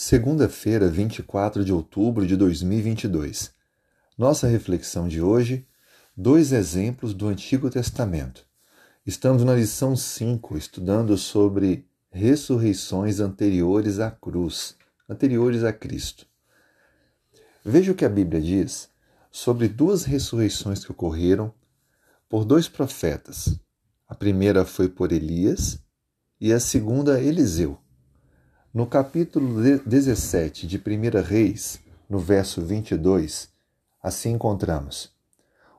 Segunda-feira, 24 de outubro de 2022. Nossa reflexão de hoje: dois exemplos do Antigo Testamento. Estamos na lição 5, estudando sobre ressurreições anteriores à cruz, anteriores a Cristo. Veja o que a Bíblia diz sobre duas ressurreições que ocorreram por dois profetas. A primeira foi por Elias e a segunda Eliseu. No capítulo 17 de 1 Reis, no verso 22, assim encontramos: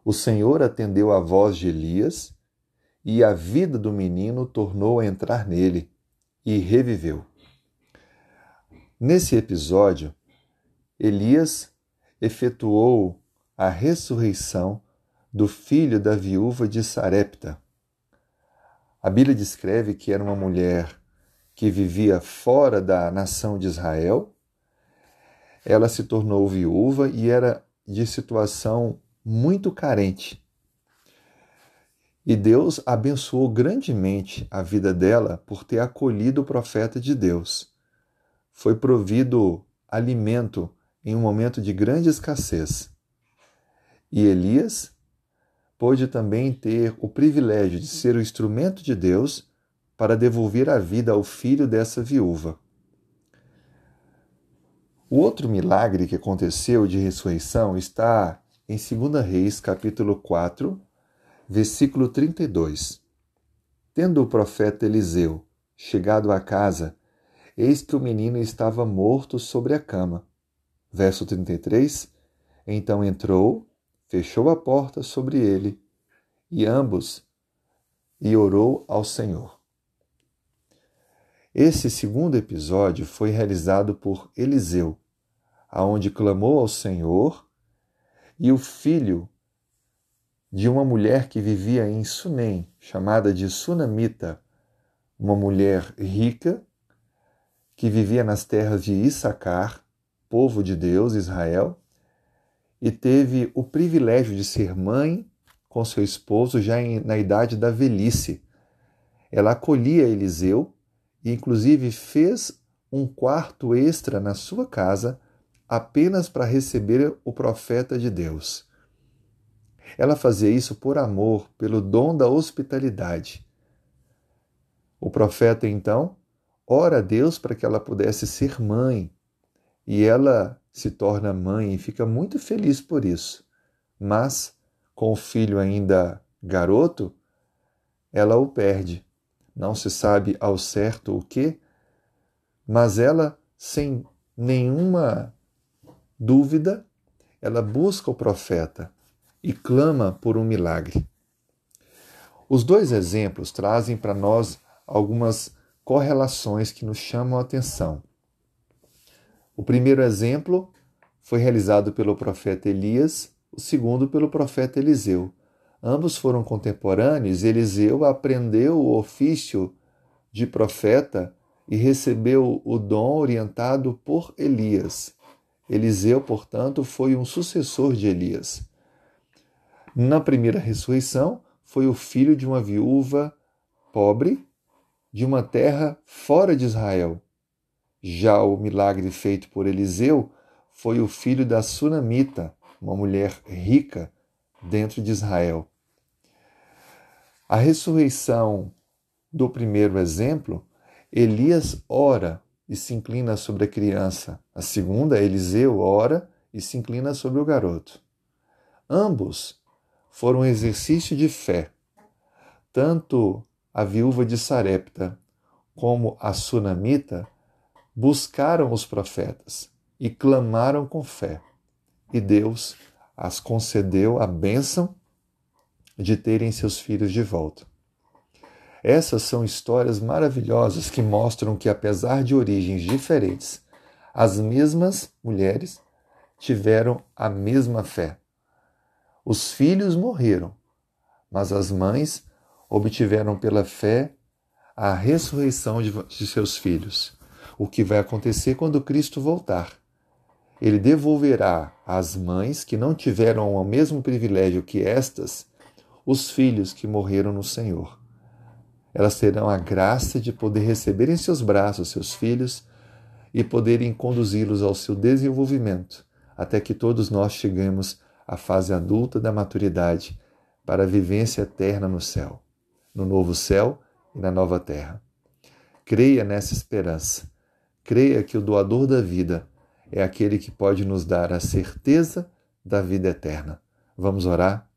O Senhor atendeu à voz de Elias, e a vida do menino tornou a entrar nele, e reviveu. Nesse episódio, Elias efetuou a ressurreição do filho da viúva de Sarepta. A Bíblia descreve que era uma mulher que vivia fora da nação de Israel. Ela se tornou viúva e era de situação muito carente. E Deus abençoou grandemente a vida dela por ter acolhido o profeta de Deus. Foi provido alimento em um momento de grande escassez. E Elias pôde também ter o privilégio de ser o instrumento de Deus para devolver a vida ao filho dessa viúva. O outro milagre que aconteceu de ressurreição está em 2 Reis, capítulo 4, versículo 32. Tendo o profeta Eliseu chegado à casa, eis que o menino estava morto sobre a cama. Verso 33. Então entrou, fechou a porta sobre ele, e ambos, e orou ao Senhor. Esse segundo episódio foi realizado por Eliseu, aonde clamou ao Senhor e o filho de uma mulher que vivia em Sunem, chamada de Sunamita, uma mulher rica que vivia nas terras de Issacar, povo de Deus, Israel, e teve o privilégio de ser mãe com seu esposo já na idade da velhice. Ela acolhia Eliseu e inclusive fez um quarto extra na sua casa apenas para receber o profeta de Deus. Ela fazia isso por amor, pelo dom da hospitalidade. O profeta então ora a Deus para que ela pudesse ser mãe, e ela se torna mãe e fica muito feliz por isso. Mas, com o filho ainda garoto, ela o perde não se sabe ao certo o que, mas ela, sem nenhuma dúvida, ela busca o profeta e clama por um milagre. Os dois exemplos trazem para nós algumas correlações que nos chamam a atenção. O primeiro exemplo foi realizado pelo profeta Elias, o segundo pelo profeta Eliseu. Ambos foram contemporâneos. Eliseu aprendeu o ofício de profeta e recebeu o dom orientado por Elias. Eliseu, portanto, foi um sucessor de Elias. Na primeira ressurreição, foi o filho de uma viúva pobre de uma terra fora de Israel. Já o milagre feito por Eliseu foi o filho da Sunamita, uma mulher rica dentro de Israel. A ressurreição do primeiro exemplo, Elias ora e se inclina sobre a criança. A segunda, Eliseu ora e se inclina sobre o garoto. Ambos foram um exercício de fé. Tanto a viúva de Sarepta como a sunamita buscaram os profetas e clamaram com fé. E Deus as concedeu a bênção de terem seus filhos de volta. Essas são histórias maravilhosas que mostram que, apesar de origens diferentes, as mesmas mulheres tiveram a mesma fé. Os filhos morreram, mas as mães obtiveram pela fé a ressurreição de seus filhos. O que vai acontecer quando Cristo voltar? Ele devolverá às mães que não tiveram o mesmo privilégio que estas os filhos que morreram no Senhor. Elas terão a graça de poder receber em seus braços seus filhos e poderem conduzi-los ao seu desenvolvimento, até que todos nós cheguemos à fase adulta da maturidade para a vivência eterna no céu, no novo céu e na nova terra. Creia nessa esperança. Creia que o doador da vida é aquele que pode nos dar a certeza da vida eterna. Vamos orar?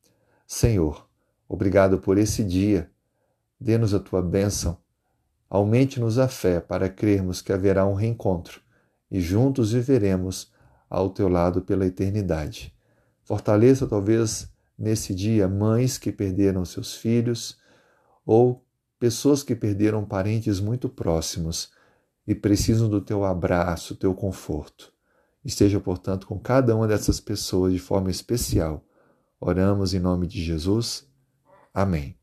Senhor, obrigado por esse dia. Dê-nos a tua bênção. Aumente-nos a fé para crermos que haverá um reencontro e juntos viveremos ao teu lado pela eternidade. Fortaleça, talvez, nesse dia, mães que perderam seus filhos ou pessoas que perderam parentes muito próximos e precisam do teu abraço, teu conforto. Esteja, portanto, com cada uma dessas pessoas de forma especial. Oramos em nome de Jesus. Amém.